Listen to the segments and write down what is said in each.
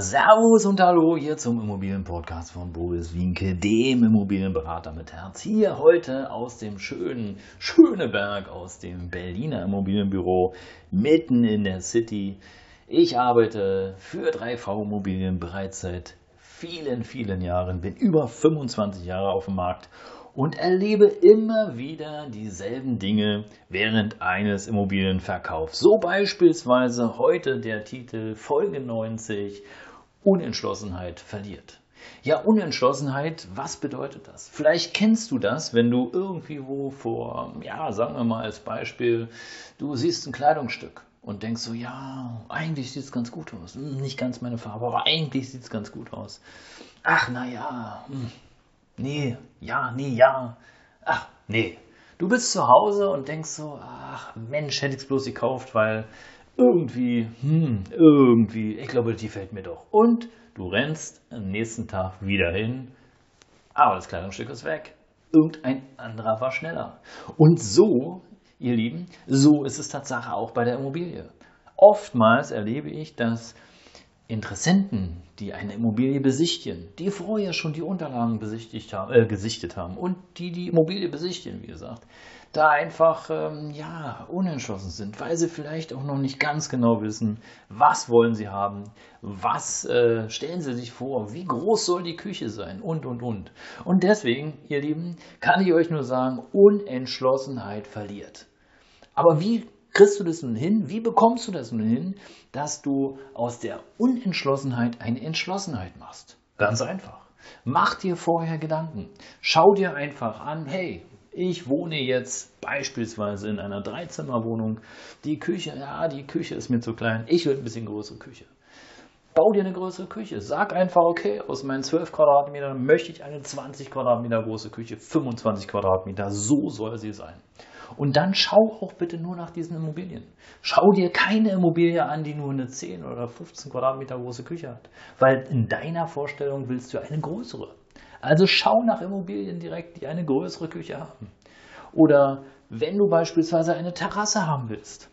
Servus und Hallo hier zum Immobilienpodcast von Boris Wienke, dem Immobilienberater mit Herz. Hier heute aus dem schönen Schöneberg, aus dem Berliner Immobilienbüro, mitten in der City. Ich arbeite für 3V Immobilien bereits seit vielen, vielen Jahren, bin über 25 Jahre auf dem Markt und erlebe immer wieder dieselben Dinge während eines Immobilienverkaufs. So beispielsweise heute der Titel Folge 90 Unentschlossenheit verliert. Ja, Unentschlossenheit, was bedeutet das? Vielleicht kennst du das, wenn du irgendwie wo vor, ja, sagen wir mal als Beispiel, du siehst ein Kleidungsstück und denkst so, ja, eigentlich sieht es ganz gut aus. Hm, nicht ganz meine Farbe, aber eigentlich sieht es ganz gut aus. Ach, naja, hm, nee, ja, nee, ja. Ach, nee. Du bist zu Hause und denkst so, ach Mensch, hätte ich es bloß gekauft, weil irgendwie, hm, irgendwie, ich glaube, die fällt mir doch. Und du rennst am nächsten Tag wieder hin, aber das Kleidungsstück ist weg. Irgendein anderer war schneller. Und so, ihr Lieben, so ist es Tatsache auch bei der Immobilie. Oftmals erlebe ich, dass Interessenten, die eine Immobilie besichtigen, die vorher schon die Unterlagen besichtigt haben, äh, gesichtet haben und die die Immobilie besichtigen, wie gesagt, da einfach ähm, ja unentschlossen sind, weil sie vielleicht auch noch nicht ganz genau wissen, was wollen sie haben, was äh, stellen sie sich vor, wie groß soll die Küche sein und und und. Und deswegen, ihr Lieben, kann ich euch nur sagen, Unentschlossenheit verliert. Aber wie kriegst du das nun hin? Wie bekommst du das nun hin, dass du aus der Unentschlossenheit eine Entschlossenheit machst? Ganz einfach. Mach dir vorher Gedanken. Schau dir einfach an, hey, ich wohne jetzt beispielsweise in einer Dreizimmerwohnung. Die Küche, ja, die Küche ist mir zu klein. Ich will ein bisschen größere Küche. Bau dir eine größere Küche. Sag einfach, okay, aus meinen 12 Quadratmetern möchte ich eine 20 Quadratmeter große Küche, 25 Quadratmeter. So soll sie sein. Und dann schau auch bitte nur nach diesen Immobilien. Schau dir keine Immobilie an, die nur eine 10 oder 15 Quadratmeter große Küche hat. Weil in deiner Vorstellung willst du eine größere. Also schau nach Immobilien direkt, die eine größere Küche haben. Oder wenn du beispielsweise eine Terrasse haben willst,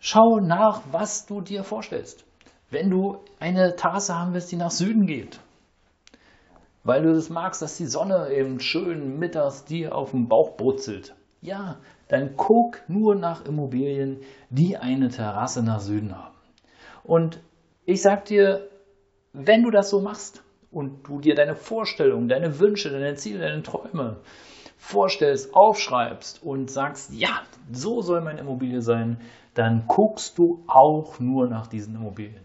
schau nach, was du dir vorstellst. Wenn du eine Terrasse haben willst, die nach Süden geht, weil du das magst, dass die Sonne eben schön mittags dir auf dem Bauch brutzelt, ja, dann guck nur nach Immobilien, die eine Terrasse nach Süden haben. Und ich sag dir, wenn du das so machst und du dir deine Vorstellungen, deine Wünsche, deine Ziele, deine Träume vorstellst, aufschreibst und sagst, ja, so soll meine Immobilie sein, dann guckst du auch nur nach diesen Immobilien.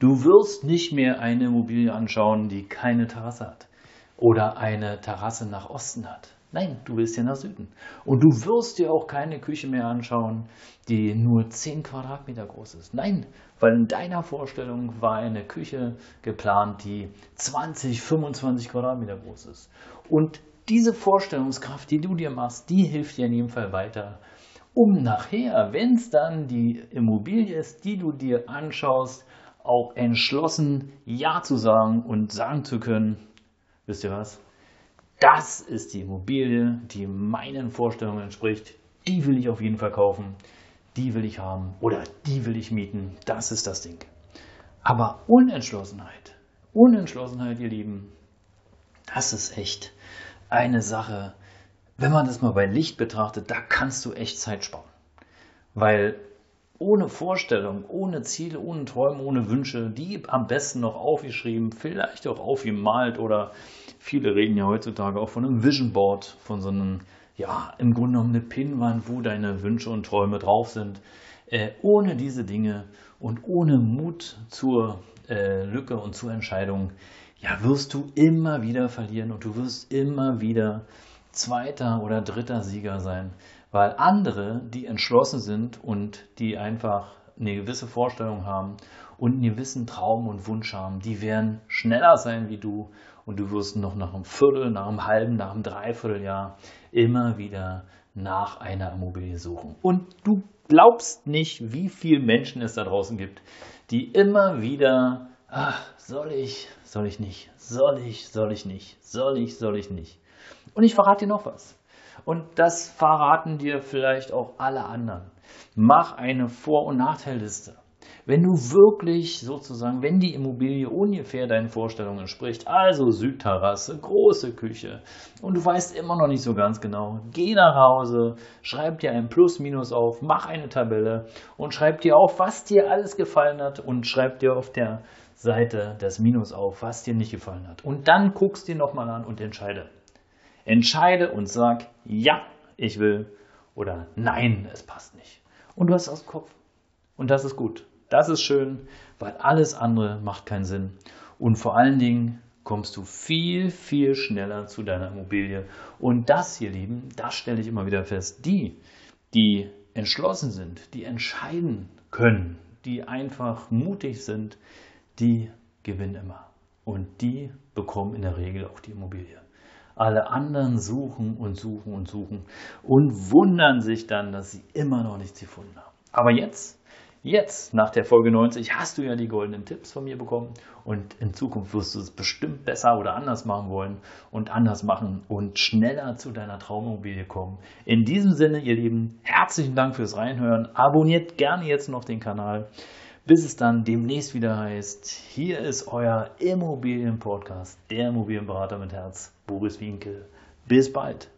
Du wirst nicht mehr eine Immobilie anschauen, die keine Terrasse hat oder eine Terrasse nach Osten hat. Nein, du willst ja nach Süden. Und du wirst dir auch keine Küche mehr anschauen, die nur 10 Quadratmeter groß ist. Nein, weil in deiner Vorstellung war eine Küche geplant, die 20, 25 Quadratmeter groß ist. Und diese Vorstellungskraft, die du dir machst, die hilft dir in jedem Fall weiter, um nachher, wenn es dann die Immobilie ist, die du dir anschaust, auch entschlossen Ja zu sagen und sagen zu können, wisst ihr was? das ist die Immobilie, die meinen Vorstellungen entspricht. Die will ich auf jeden Fall kaufen. Die will ich haben oder die will ich mieten. Das ist das Ding. Aber Unentschlossenheit, Unentschlossenheit, ihr Lieben, das ist echt eine Sache. Wenn man das mal bei Licht betrachtet, da kannst du echt Zeit sparen. Weil ohne Vorstellung, ohne Ziele, ohne Träume, ohne Wünsche, die am besten noch aufgeschrieben, vielleicht auch aufgemalt oder viele reden ja heutzutage auch von einem Vision Board, von so einem, ja, im Grunde genommen eine Pinwand, wo deine Wünsche und Träume drauf sind. Äh, ohne diese Dinge und ohne Mut zur äh, Lücke und zur Entscheidung, ja, wirst du immer wieder verlieren und du wirst immer wieder zweiter oder dritter Sieger sein. Weil andere, die entschlossen sind und die einfach eine gewisse Vorstellung haben und einen gewissen Traum und Wunsch haben, die werden schneller sein wie du und du wirst noch nach einem Viertel, nach einem halben, nach einem Dreivierteljahr immer wieder nach einer Immobilie suchen. Und du glaubst nicht, wie viele Menschen es da draußen gibt, die immer wieder, ach, soll ich, soll ich nicht, soll ich, soll ich nicht, soll ich, soll ich nicht. Und ich verrate dir noch was. Und das verraten dir vielleicht auch alle anderen. Mach eine Vor- und Nachteilliste. Wenn du wirklich sozusagen, wenn die Immobilie ungefähr deinen Vorstellungen entspricht, also Südterrasse, große Küche, und du weißt immer noch nicht so ganz genau, geh nach Hause, schreib dir ein Plus-Minus auf, mach eine Tabelle und schreib dir auf, was dir alles gefallen hat und schreib dir auf der Seite das Minus auf, was dir nicht gefallen hat. Und dann guckst dir nochmal an und entscheide. Entscheide und sag, ja, ich will oder nein, es passt nicht. Und du hast es aus dem Kopf. Und das ist gut. Das ist schön, weil alles andere macht keinen Sinn. Und vor allen Dingen kommst du viel, viel schneller zu deiner Immobilie. Und das, ihr Lieben, das stelle ich immer wieder fest. Die, die entschlossen sind, die entscheiden können, die einfach mutig sind, die gewinnen immer. Und die bekommen in der Regel auch die Immobilie. Alle anderen suchen und suchen und suchen und wundern sich dann, dass sie immer noch nichts gefunden haben. Aber jetzt Jetzt, nach der Folge 90, hast du ja die goldenen Tipps von mir bekommen und in Zukunft wirst du es bestimmt besser oder anders machen wollen und anders machen und schneller zu deiner Traumimmobilie kommen. In diesem Sinne, ihr Lieben, herzlichen Dank fürs Reinhören. Abonniert gerne jetzt noch den Kanal, bis es dann demnächst wieder heißt, hier ist euer Immobilienpodcast, der Immobilienberater mit Herz, Boris Winkel. Bis bald.